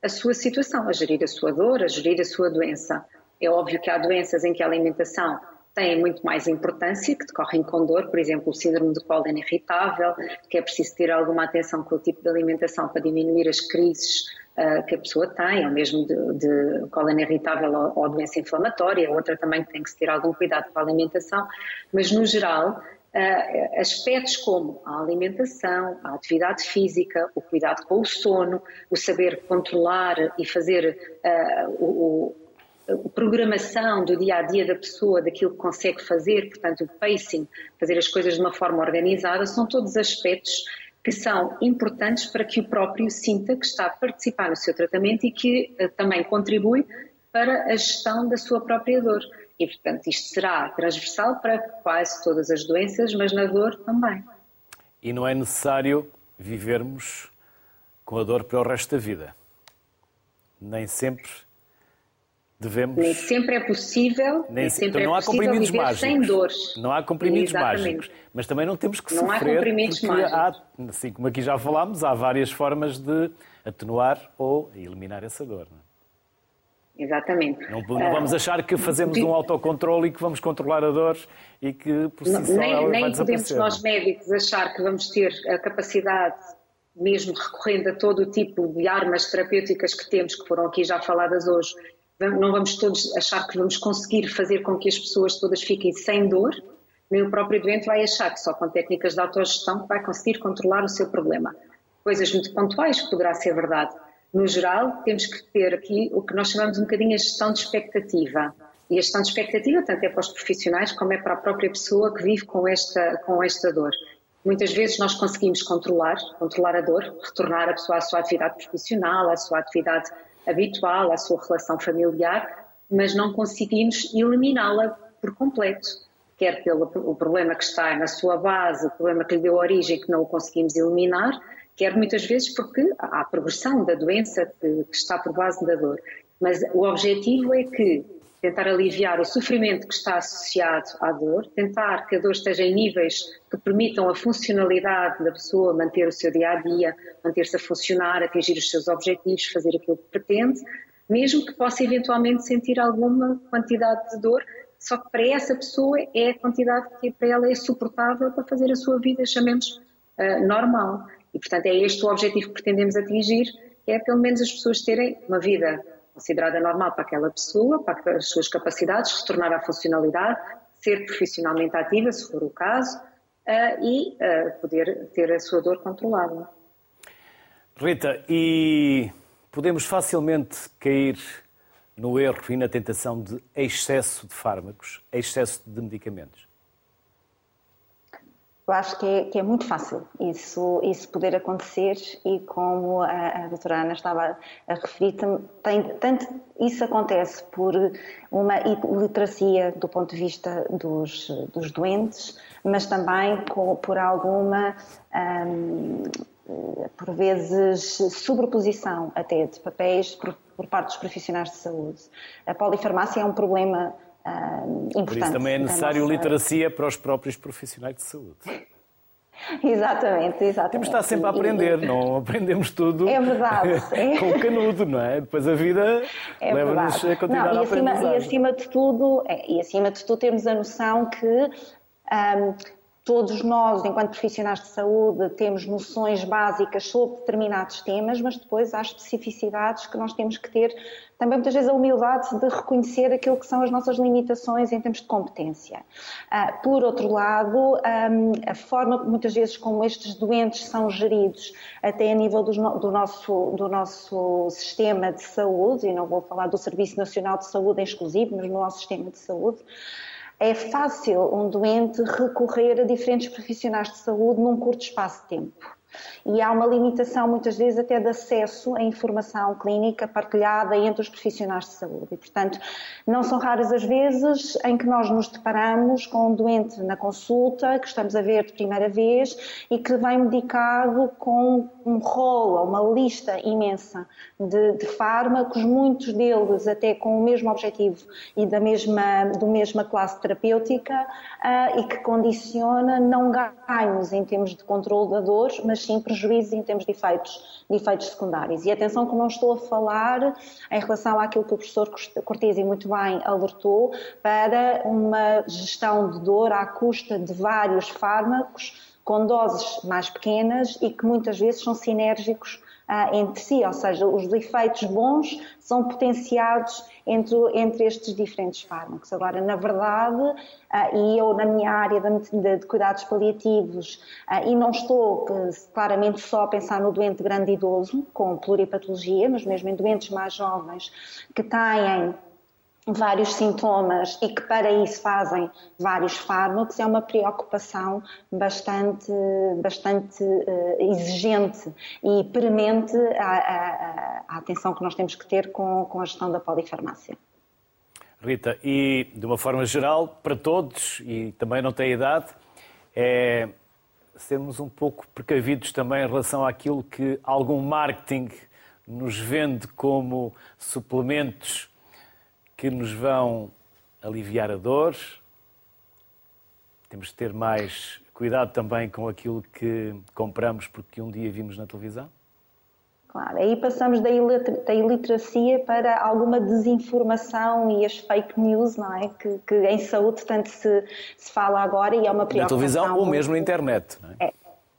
a sua situação, a gerir a sua dor, a gerir a sua doença. É óbvio que há doenças em que a alimentação tem muito mais importância, que decorrem com dor, por exemplo, o síndrome de cólera irritável, que é preciso ter alguma atenção com o tipo de alimentação para diminuir as crises uh, que a pessoa tem, ou mesmo de, de cólera irritável ou, ou, doença inflamatória, outra também tem que se ter algum cuidado com a alimentação, mas no geral, uh, aspectos como a alimentação, a atividade física, o cuidado com o sono, o saber controlar e fazer uh, o, a programação do dia a dia da pessoa, daquilo que consegue fazer, portanto, o pacing, fazer as coisas de uma forma organizada, são todos aspectos que são importantes para que o próprio sinta que está a participar no seu tratamento e que uh, também contribui para a gestão da sua própria dor. E, portanto, isto será transversal para quase todas as doenças, mas na dor também. E não é necessário vivermos com a dor para o resto da vida. Nem sempre devemos. Nem sempre é possível. Nem, sempre então não é há comprimidos mágicos. Sem dores. Não há comprimidos Exatamente. mágicos. Mas também não temos que não sofrer. Não há comprimidos porque mágicos. Há, assim como aqui já falámos, há várias formas de atenuar ou eliminar essa dor. Não é? Exatamente. Não, não, vamos ah, achar que fazemos um autocontrole e que vamos controlar a dor e que por si só nem, nem podemos nós médicos achar que vamos ter a capacidade, mesmo recorrendo a todo o tipo de armas terapêuticas que temos, que foram aqui já faladas hoje, não vamos todos achar que vamos conseguir fazer com que as pessoas todas fiquem sem dor, nem o próprio doente vai achar que só com técnicas de autogestão vai conseguir controlar o seu problema. Coisas muito pontuais que poderá ser verdade. No geral, temos que ter aqui o que nós chamamos um bocadinho a gestão de expectativa. E a gestão de expectativa, tanto é para os profissionais como é para a própria pessoa que vive com esta, com esta dor. Muitas vezes nós conseguimos controlar, controlar a dor, retornar a pessoa à sua atividade profissional, à sua atividade habitual, à sua relação familiar, mas não conseguimos eliminá-la por completo. Quer pelo o problema que está na sua base, o problema que lhe deu origem que não o conseguimos eliminar, quer muitas vezes porque há a progressão da doença que, que está por base da dor. Mas o objetivo é que tentar aliviar o sofrimento que está associado à dor, tentar que a dor esteja em níveis que permitam a funcionalidade da pessoa manter o seu dia a dia, manter-se a funcionar, atingir os seus objetivos, fazer aquilo que pretende, mesmo que possa eventualmente sentir alguma quantidade de dor, só que para essa pessoa é a quantidade que para ela é suportável para fazer a sua vida, chamemos uh, normal. E portanto é este o objetivo que pretendemos atingir, é pelo menos as pessoas terem uma vida considerada normal para aquela pessoa, para as suas capacidades, retornar à funcionalidade, ser profissionalmente ativa, se for o caso, uh, e uh, poder ter a sua dor controlada. Rita, e podemos facilmente cair no erro e na tentação de excesso de fármacos, excesso de medicamentos? Eu acho que é, que é, muito fácil isso, isso poder acontecer e como a, a doutora Ana estava a referir, tem, tanto isso acontece por uma iliteracia do ponto de vista dos, dos doentes, mas também com, por alguma, hum, por vezes, sobreposição até de papéis por, por parte dos profissionais de saúde. A polifarmácia é um problema uh, importante. Por isso também é necessário literacia para os próprios profissionais de saúde. Exatamente, exatamente. Temos de estar sempre a aprender, não aprendemos tudo é verdade, com o canudo, não é? Depois a vida é leva-nos a continuar não, e acima, a aprender. E acima de tudo, é, e acima de tudo temos a noção que um, Todos nós, enquanto profissionais de saúde, temos noções básicas sobre determinados temas, mas depois há especificidades que nós temos que ter também muitas vezes a humildade de reconhecer aquilo que são as nossas limitações em termos de competência. Ah, por outro lado, a forma muitas vezes como estes doentes são geridos, até a nível do nosso, do nosso sistema de saúde, e não vou falar do Serviço Nacional de Saúde em exclusivo, mas no nosso sistema de saúde, é fácil um doente recorrer a diferentes profissionais de saúde num curto espaço de tempo e há uma limitação muitas vezes até de acesso à informação clínica partilhada entre os profissionais de saúde. E, portanto, não são raras as vezes em que nós nos deparamos com um doente na consulta, que estamos a ver de primeira vez e que vem medicado com um rolo, uma lista imensa de, de fármacos, muitos deles até com o mesmo objetivo e da mesma, do mesma classe terapêutica uh, e que condiciona não ganhos em termos de controle da dor, mas sim prejuízos em termos de efeitos, de efeitos secundários. E atenção que não estou a falar em relação àquilo que o professor Cortesi muito bem alertou para uma gestão de dor à custa de vários fármacos com doses mais pequenas e que muitas vezes são sinérgicos ah, entre si, ou seja, os efeitos bons são potenciados entre, entre estes diferentes fármacos. Agora, na verdade, ah, e eu na minha área de, de cuidados paliativos, ah, e não estou claramente só a pensar no doente grande idoso com pluripatologia, mas mesmo em doentes mais jovens que têm vários sintomas e que para isso fazem vários fármacos é uma preocupação bastante, bastante uh, exigente e premente a, a, a, atenção que nós temos que ter com, com a gestão da polifarmácia. Rita, e de uma forma geral, para todos, e também não tem idade, é sermos um pouco precavidos também em relação àquilo que algum marketing nos vende como suplementos que nos vão aliviar a dor. Temos de ter mais cuidado também com aquilo que compramos porque um dia vimos na televisão? Claro, aí passamos da iliteracia para alguma desinformação e as fake news, não é? Que, que em saúde tanto se, se fala agora e é uma preocupação. Na televisão ou mesmo na internet, não é? é.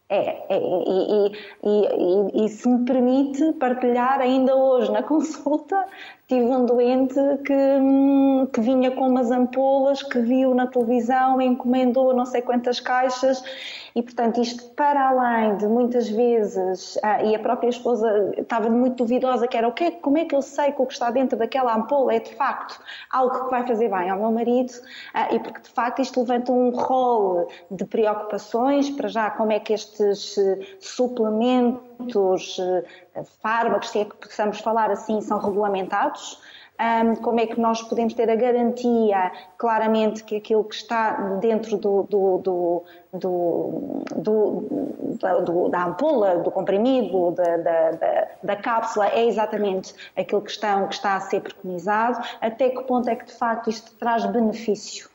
É, é e, e, e, e, se me permite partilhar ainda hoje na consulta, tive um doente que, hum, que vinha com umas ampolas, que viu na televisão, encomendou não sei quantas caixas e, portanto, isto para além de muitas vezes, ah, e a própria esposa estava muito duvidosa, que era o que, como é que eu sei que o que está dentro daquela ampola é de facto algo que vai fazer bem ao meu marido, ah, e porque de facto isto levanta um rol de preocupações, para já como é que estes eh, suplementos, eh, fármacos, se é que possamos falar assim, são regulamentados, como é que nós podemos ter a garantia claramente que aquilo que está dentro do, do, do, da ampola, do comprimido, da, da, da, cápsula é exatamente aquilo que está, que está a ser preconizado, até que ponto é que de facto isto traz benefício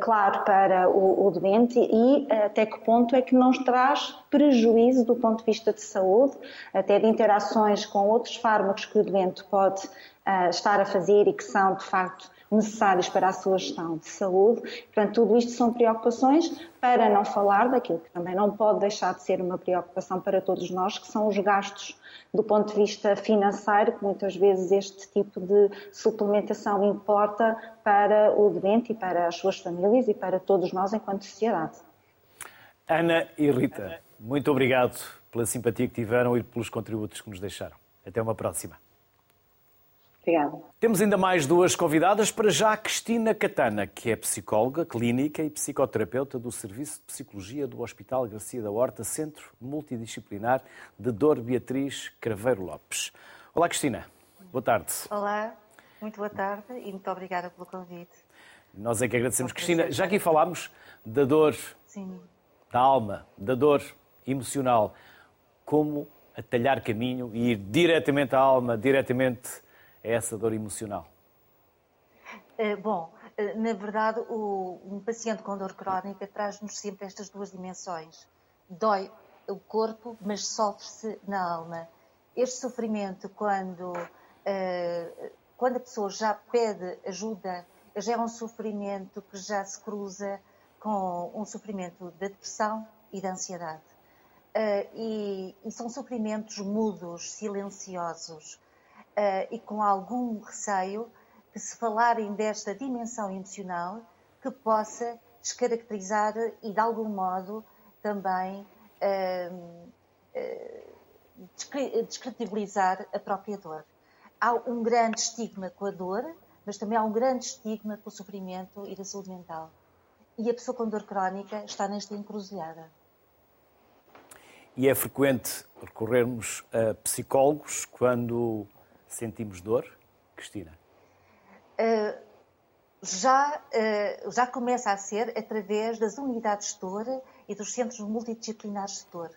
claro para o, o, doente e até que ponto é que não traz prejuízo do ponto de vista de saúde, até de interações com outros fármacos que o doente pode uh, estar a fazer e que são, de facto, necessários para a sua gestão de saúde. Portanto, tudo isto são preocupações, para não falar daquilo que também não pode deixar de ser uma preocupação para todos nós, que são os gastos do ponto de vista financeiro, que muitas vezes este tipo de suplementação importa para o doente e para as suas famílias e para todos nós enquanto sociedade. Ana e Rita, muito obrigado pela simpatia que tiveram e pelos contributos que nos deixaram. Até uma próxima. Obrigada. Temos ainda mais duas convidadas. Para já, Cristina Catana, que é psicóloga clínica e psicoterapeuta do Serviço de Psicologia do Hospital Garcia da Horta, Centro Multidisciplinar de Dor Beatriz Craveiro Lopes. Olá, Cristina. Boa tarde. Olá, muito boa tarde e muito obrigada pelo convite. Nós é que agradecemos. Cristina, já aqui falámos da dor Sim. da alma, da dor emocional, como atalhar caminho e ir diretamente à alma, diretamente é essa dor emocional? Eh, bom, eh, na verdade, um paciente com dor crónica traz-nos sempre estas duas dimensões. Dói o corpo, mas sofre-se na alma. Este sofrimento, quando, uh, quando a pessoa já pede ajuda, já é um sofrimento que já se cruza com um sofrimento da depressão e da ansiedade. Uh, e, e, são sofrimentos mudos, silenciosos, uh, e com algum receio que se falarem desta dimensão emocional que possa descaracterizar e de algum modo também uh, uh, descredibilizar a própria dor. Há um grande estigma com a dor, mas também há um grande estigma com o sofrimento e da saúde mental. E a pessoa com dor crónica está nesta encruzilhada. E é frequente recorrermos a psicólogos quando sentimos dor, Cristina? Uh, já, uh, já começa a ser através das unidades de dor e dos centros multidisciplinares de dor.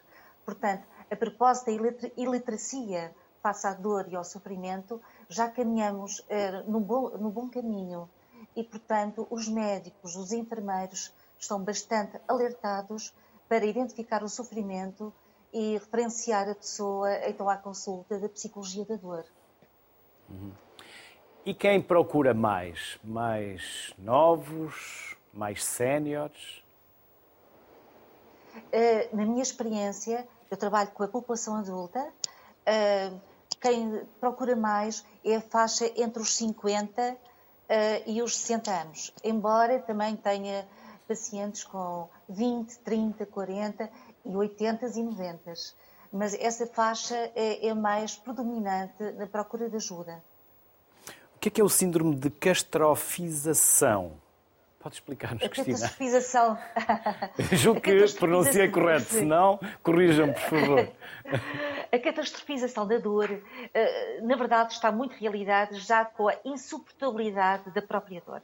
Portanto, a propósito da iliteracia face à dor e ao sofrimento, já caminhamos uh, bom, bom caminho. E, portanto, os médicos, os enfermeiros estão bastante alertados para identificar o sofrimento e referenciar a pessoa então à consulta da psicologia da dor. E quem procura mais? Mais novos? Mais séniores? Uh, na minha experiência, eu trabalho com a população adulta. Uh, quem procura mais é a faixa entre os 50 uh, eh, e os 60 anos. Embora também tenha pacientes com 20, 30, 40 e 80 e 90 mas essa faixa é, é mais predominante na procura de ajuda. O que é, que é o síndrome de castrofização? Pode explicar-nos, Cristina? Catastrofização. Julgo que pronunciei correto, se não, corrijam-me, por favor. A catastrofização da dor, eh, na verdade, está muito realidade já com a insuportabilidade da própria dor.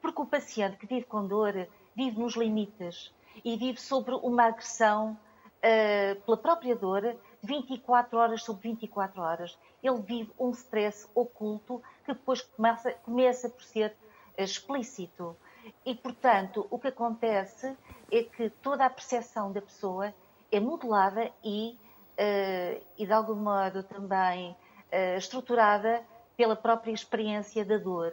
Porque o paciente que vive com dor vive nos limites e vive sobre uma agressão uh, pela própria dor, 24 horas sobre 24 horas. Ele vive um stress oculto que depois começa, começa por ser eh, explícito. E, portanto, o que acontece é que toda a percepção da pessoa é modulada e, uh, e de algum modo, também uh, estruturada pela própria experiência da dor.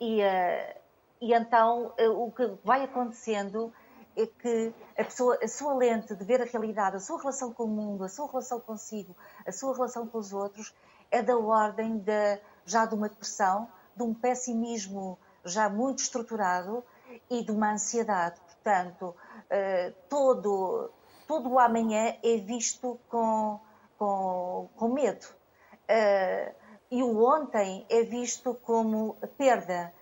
E, uh, e então, o que vai acontecendo é que a, pessoa, a sua lente de ver a realidade, a sua relação com o mundo, a sua relação consigo, a sua relação com os outros, é da ordem da, já de uma depressão, de um pessimismo já muito estruturado e de uma ansiedade. Portanto, uh, todo, todo o amanhã é visto com, com, com medo. Uh, e o ontem é visto como perda.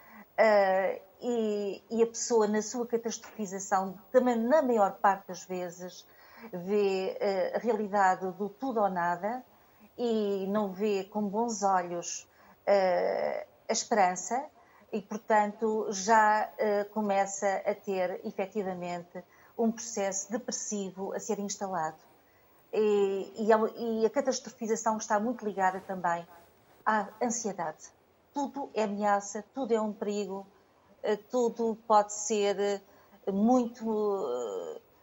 E, e, a pessoa, na sua catastrofização, também na maior parte das vezes, vê uh, a realidade do tudo ou nada e não vê com bons olhos uh, a esperança e, portanto, já uh, começa a ter efetivamente um processo depressivo a ser instalado. E, e, a, e a catastrofização está muito ligada também à ansiedade. Tudo é ameaça, tudo é um perigo, eh, tudo pode ser eh, muito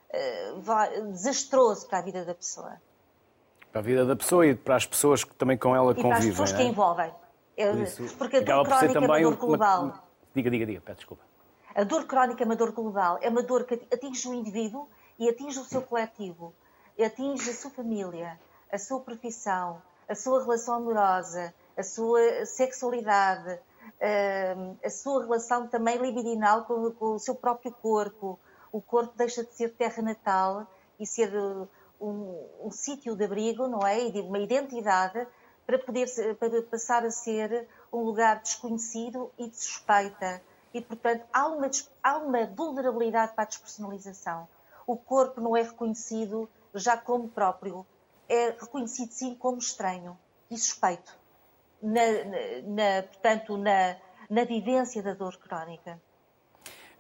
eh, desastroso para a vida da pessoa. Para a vida da pessoa e para as pessoas que também com ela e convivem. para as pessoas é? que envolvem. Porque a dor crónica é uma dor global. Uma... Diga, diga, diga, peço desculpa. A dor crónica é uma dor global, é uma dor que atinge o indivíduo e atinge o seu coletivo, atinge a sua família, a sua profissão, a sua relação amorosa, a sua sexualidade, a sua relação também libidinal com, com o seu próprio corpo. O corpo deixa de ser terra natal e ser uh, um, um sítio de abrigo, não é? E de uma identidade para poder para passar a ser um lugar desconhecido e de suspeita. E, portanto, há uma, há uma vulnerabilidade para a despersonalização. O corpo não é reconhecido já como próprio, é reconhecido sim como estranho e suspeito na, na, portanto, na, na vivência da dor crónica.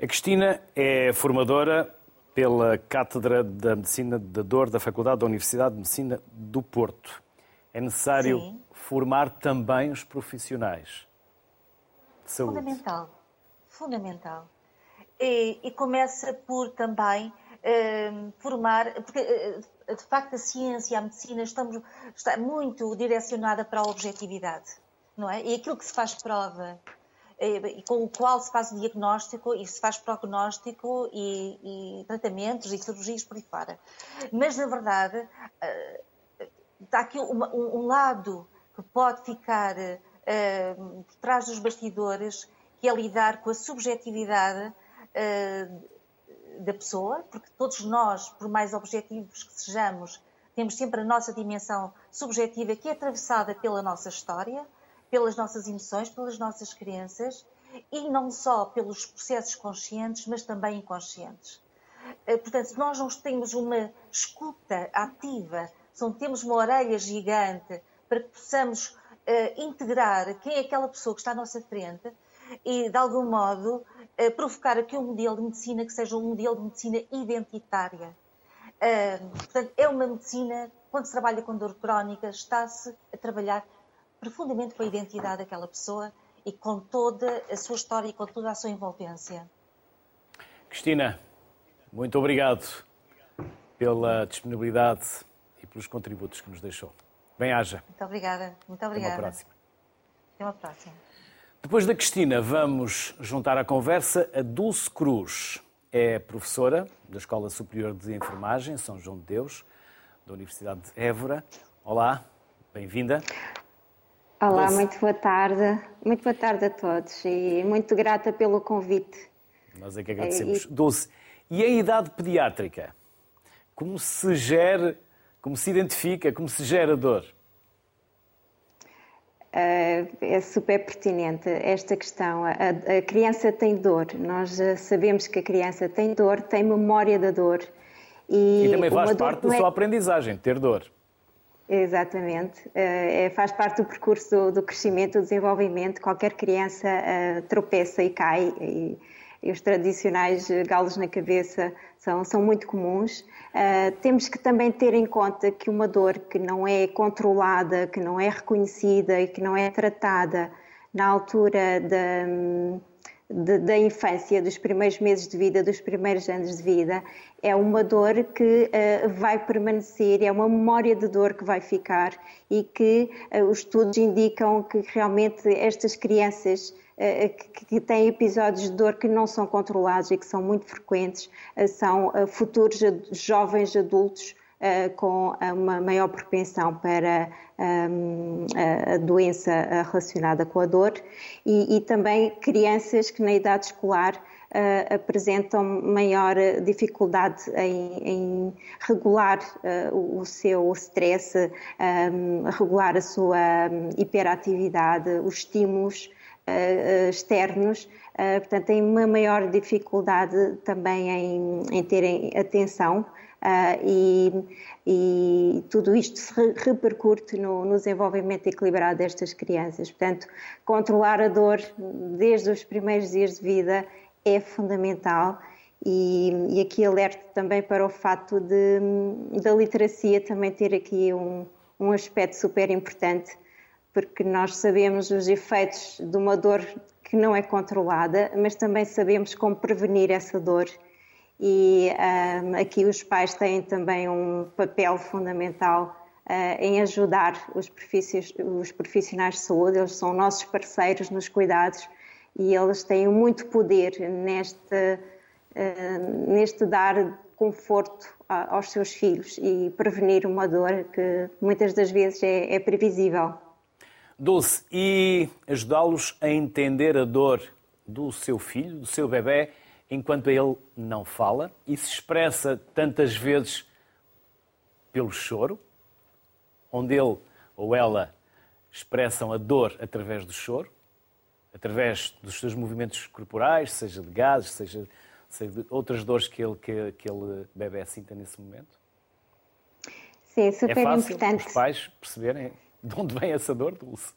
A Cristina é formadora pela Cátedra da Medicina da Dor da Faculdade da Universidade de Medicina do Porto. É necessário Sim. formar também os profissionais de saúde. Fundamental. Fundamental. E, e começa por também eh, formar, porque eh, de facto a ciência, a medicina estamos, está muito direcionada para a objetividade, não é? E aquilo que se faz prova e com o qual se faz o diagnóstico e se faz prognóstico e, e tratamentos e cirurgias por aí fora. Mas, na verdade, eh, está aqui uma, um lado que pode ficar uh, por trás dos bastidores, que é lidar com a subjetividade uh, da pessoa, porque todos nós, por mais objetivos que sejamos, temos sempre a nossa dimensão subjetiva que é atravessada pela nossa história, pelas nossas emoções, pelas nossas crenças e não só pelos processos conscientes, mas também inconscientes. Eh, portanto, se nós não temos uma escuta ativa, se não temos uma orelha gigante para que possamos uh, integrar quem é aquela pessoa que está à nossa frente e, de algum modo, provocar aqui um modelo de medicina que seja um modelo de medicina identitária. Uh, portanto, é uma medicina, quando se trabalha com dor crónica, está-se a trabalhar profundamente com a identidade daquela pessoa e com toda a sua história e com toda a sua envolvência. Cristina, muito obrigado pela disponibilidade e pelos contributos que nos deixou. Bem-haja. Muito obrigada. Muito obrigada. Até uma próxima. Até uma próxima. Depois da Cristina, vamos juntar à conversa a Dulce Cruz. É professora da Escola Superior de Enfermagem, São João de Deus, da Universidade de Évora. Olá, bem-vinda. Olá, Dulce. muito boa tarde. Muito boa tarde a todos e muito grata pelo convite. Nós é que agradecemos. E... Dulce, e a idade pediátrica? Como se gera, como se identifica, como se gera dor? Uh, é super pertinente esta questão. A, a, criança tem dor, nós sabemos que a criança tem dor, tem memória da dor. E, e também faz parte da é... sua aprendizagem, ter dor. Exatamente, uh, é, faz parte do percurso do, do, crescimento, do desenvolvimento. Qualquer criança tropeça e cai, e, e os tradicionais galos na cabeça são, são muito comuns. Uh, temos que também ter em conta que uma dor que não é controlada, que não é reconhecida e que não é tratada na altura da, da infância, dos primeiros meses de vida, dos primeiros anos de vida, é uma dor que uh, vai permanecer, é uma memória de dor que vai ficar e que uh, os estudos indicam que realmente estas crianças eh, que têm episódios de dor que não são controlados e que são muito frequentes, eh, são eh, futuros jovens adultos com uma maior propensão para um, a doença relacionada com a dor. E, e também crianças que na idade escolar uh, apresentam maior dificuldade em, em regular uh, o seu stress, um, regular a sua hiperatividade, os estímulos externos. portanto, têm uma maior dificuldade também em, em terem atenção e, e, tudo isto se repercute no, no, desenvolvimento equilibrado destas crianças. Portanto, controlar a dor desde os primeiros dias de vida é fundamental e, e aqui alerto também para o fato de, da literacia também ter aqui um, um aspecto super importante, porque nós sabemos os efeitos de uma dor que não é controlada, mas também sabemos como prevenir essa dor. E um, aqui os pais têm também um papel fundamental uh, em ajudar os os profissionais de saúde, eles são nossos parceiros nos cuidados e eles têm muito poder neste, eh, neste dar conforto aos seus filhos e prevenir uma dor que muitas das vezes é, é previsível. Dulce, e ajudá-los a entender a dor do seu filho, do seu bebê, enquanto ele não fala e se expressa tantas vezes pelo choro, onde ele ou ela expressam a dor através do choro, através dos seus movimentos corporais, seja de gases, seja, seja de outras dores que ele, que, bebê sinta nesse momento? Sim, é super é fácil importante. os pais perceberem de onde vem essa dor, Dulce?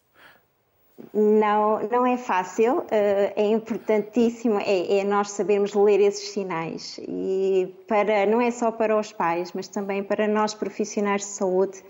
Não, não é fácil, eh, é importantíssimo é, é, nós sabermos ler esses sinais e para não é só para os pais, mas também para nós profissionais de saúde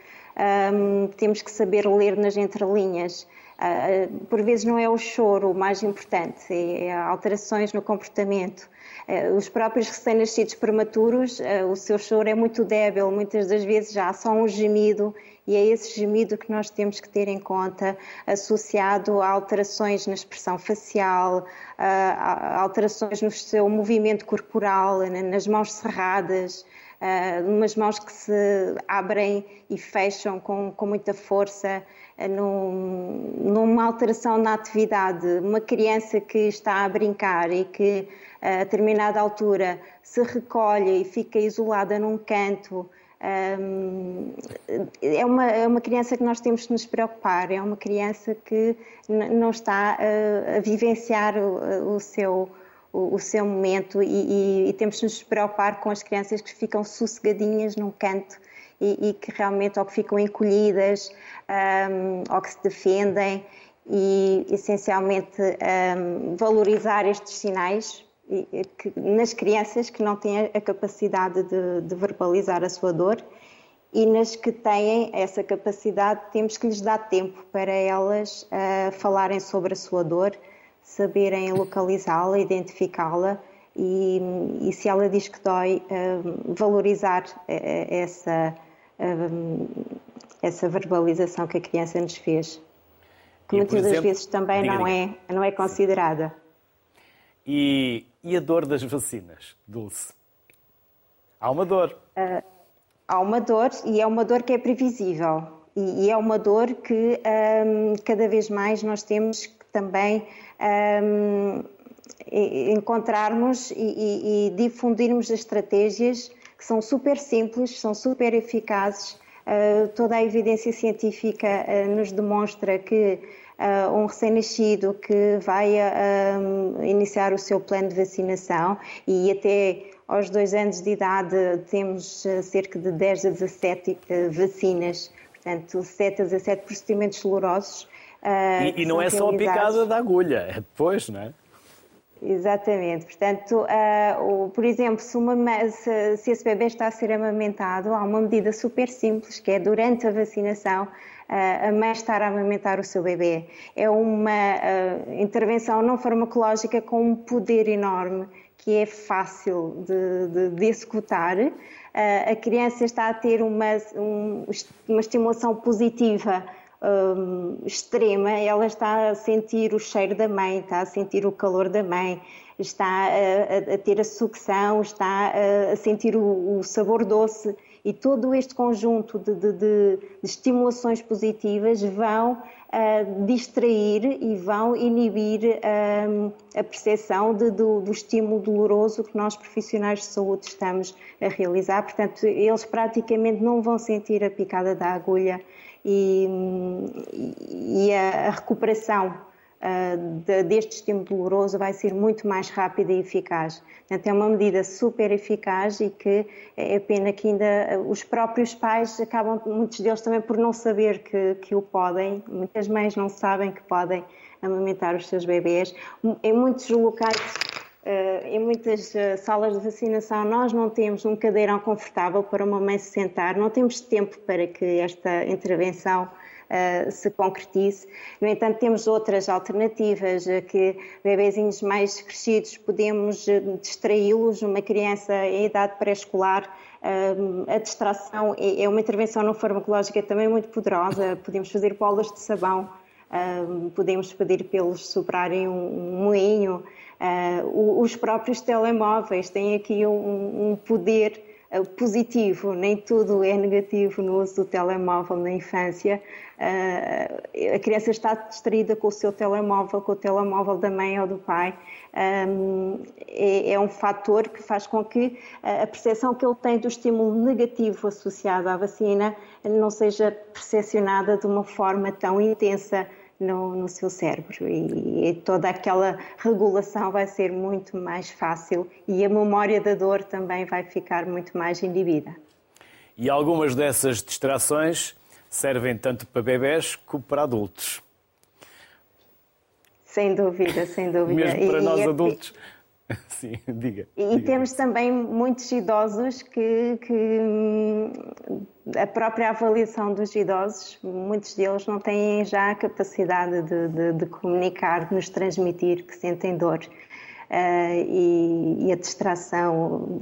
um, temos que saber ler nas entrelinhas. Uh, por vezes não é o choro o mais importante, é, é alterações no comportamento. Uh, os próprios recém-nascidos prematuros, uh, o seu choro é muito débil, muitas das vezes já há só um gemido e é esse gemido que nós temos que ter em conta, associado a alterações na expressão facial, a alterações no seu movimento corporal, nas mãos cerradas, uh, umas mãos que se abrem e fecham com, com muita força, num, numa alteração na atividade. Uma criança que está a brincar e que a determinada altura se recolhe e fica isolada num canto. Um, é, uma, é uma criança que nós temos que nos preocupar, é uma criança que não está a, a vivenciar o, o seu o seu momento e, e, e, temos de nos preocupar com as crianças que ficam sossegadinhas num canto e, e que realmente ou que ficam encolhidas um, ou que se defendem e essencialmente um, valorizar estes sinais que, nas crianças que não têm a capacidade de, de verbalizar a sua dor e nas que têm essa capacidade temos que lhes dar tempo para elas uh, falarem sobre a sua dor saberem localizá-la, identificá-la e, e, se ela diz que dói, um, valorizar eh, essa, um, essa verbalização que a criança nos fez, que muitas das vezes também diga, não, diga. É, não é considerada. E, e, a dor das vacinas, Dulce? Há uma dor. Uh, há uma dor e é uma dor que é previsível. E, e é uma dor que um, cada vez mais nós temos que também um, encontrarmos e, e, e, difundirmos as estratégias que são super simples, são super eficazes. Uh, toda a evidência científica uh, nos demonstra que uh, um recém-nascido que vai iniciar o seu plano de vacinação e até aos dois anos de idade temos cerca de 10 a 17 vacinas, portanto 7 a 17 procedimentos dolorosos Uh, e, e não é só a picada da agulha, é depois, não é? Exatamente. Portanto, uh, o, por exemplo, se, uma, se, se, esse bebê está a ser amamentado, há uma medida super simples, que é durante a vacinação, uh, a mãe estar a amamentar o seu bebê. É uma intervenção não farmacológica com um poder enorme, que é fácil de, de, de executar. a criança está a ter uma, um, uma estimulação positiva um, extrema, ela está a sentir o cheiro da mãe, está a sentir o calor da mãe, está a, a, a ter a sucção, está a, a sentir o, o, sabor doce E todo este conjunto de, de, de, de estimulações positivas vão uh, distrair e vão inibir uh, a percepção do, do, estímulo doloroso que nós profissionais de saúde estamos a realizar. Portanto, eles praticamente não vão sentir a picada da agulha e, e a, a recuperação deste estímulo doloroso vai ser muito mais rápida e eficaz. Portanto, é uma medida super eficaz e que é pena que ainda os próprios pais acabam, muitos deles também por não saber que, que o podem, muitas mães não sabem que podem amamentar os seus bebês. Em muitos locais em muitas salas de vacinação nós não temos um cadeirão confortável para uma mãe se sentar, não temos tempo para que esta intervenção uh, se concretize. No entanto, temos outras alternativas, uh, que bebezinhos mais crescidos podemos uh, distraí-los, uma criança em idade pré-escolar, a distração é, é uma intervenção não farmacológica também muito poderosa, podemos fazer bolas de sabão, podemos pedir para eles soprarem um moinho, os próprios telemóveis têm aqui um poder eh, positivo, nem tudo é negativo no uso do telemóvel na infância. Eh, a criança está distraída com o seu telemóvel, com o telemóvel da mãe ou do pai. Eh, é um fator que faz com que a percepção que ele tem do estímulo negativo associado à vacina não seja percepcionada de uma forma tão intensa no, no seu cérebro e, e, toda aquela regulação vai ser muito mais fácil e a memória da dor também vai ficar muito mais inibida. E algumas dessas distrações servem tanto para bebés como para adultos. Sem dúvida, sem dúvida. Mesmo para e, nós e, adultos. Sim, diga. E diga. temos também muitos idosos que, que, hum, a própria avaliação dos idosos, muitos deles não têm já a capacidade de, de, de comunicar, de nos transmitir que sentem dor. Uh, e, e, a distração.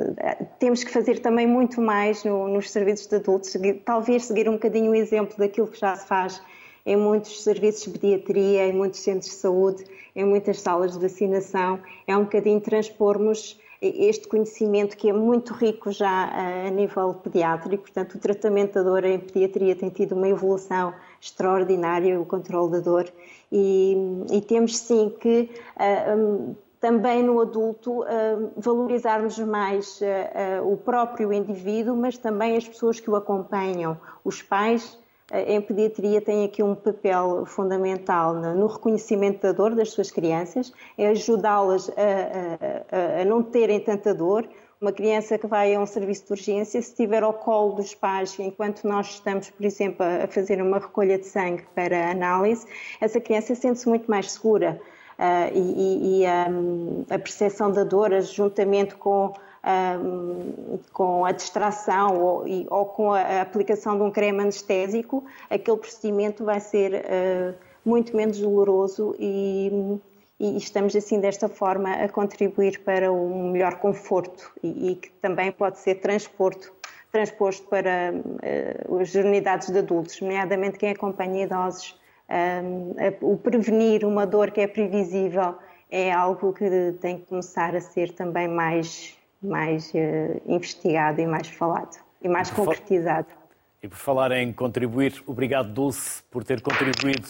Temos que fazer também muito mais no, nos serviços de adultos, talvez seguir um bocadinho o exemplo daquilo que já se faz em muitos serviços de pediatria, em muitos centros de saúde, em muitas salas de vacinação. É um bocadinho transpormos este conhecimento que é muito rico já a nível pediátrico, portanto, o tratamento da dor em pediatria tem tido uma evolução extraordinária, o controle da dor, e, e temos sim que. Uh, um, também no adulto uh, valorizarmos mais uh, o próprio indivíduo, mas também as pessoas que o acompanham, os pais, em pediatria tem aqui um papel fundamental no reconhecimento da dor das suas crianças, é ajudá-las a, a, a, não terem tanta dor. Uma criança que vai a um serviço de urgência, se estiver ao colo dos pais, enquanto nós estamos, por exemplo, a fazer uma recolha de sangue para análise, essa criança sente-se muito mais segura. Uh, e, e um, a percepção da dor, juntamente com com a distração ou, ou, com a aplicação de um creme anestésico, aquele procedimento vai ser uh, muito menos doloroso e, e, estamos assim desta forma a contribuir para um melhor conforto e, e que também pode ser transporto, transposto para uh, as unidades de adultos, nomeadamente quem acompanha idosos. O prevenir uma dor que é previsível é algo que tem que começar a ser também mais mais uh, investigado e mais falado e mais e concretizado. E por falar em contribuir, obrigado Dulce por ter contribuído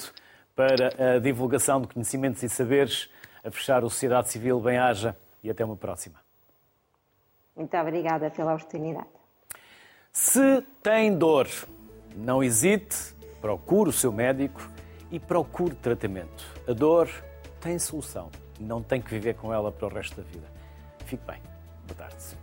para a divulgação de conhecimentos e saberes, a fechar o Sociedade Civil Bem-Aja e até uma próxima. Muito obrigada pela oportunidade. Se tem dor, não hesite, procure o seu médico e procure tratamento. A dor tem solução, não tem que viver com ela para o resto da vida. Fique bem. Boa tarde.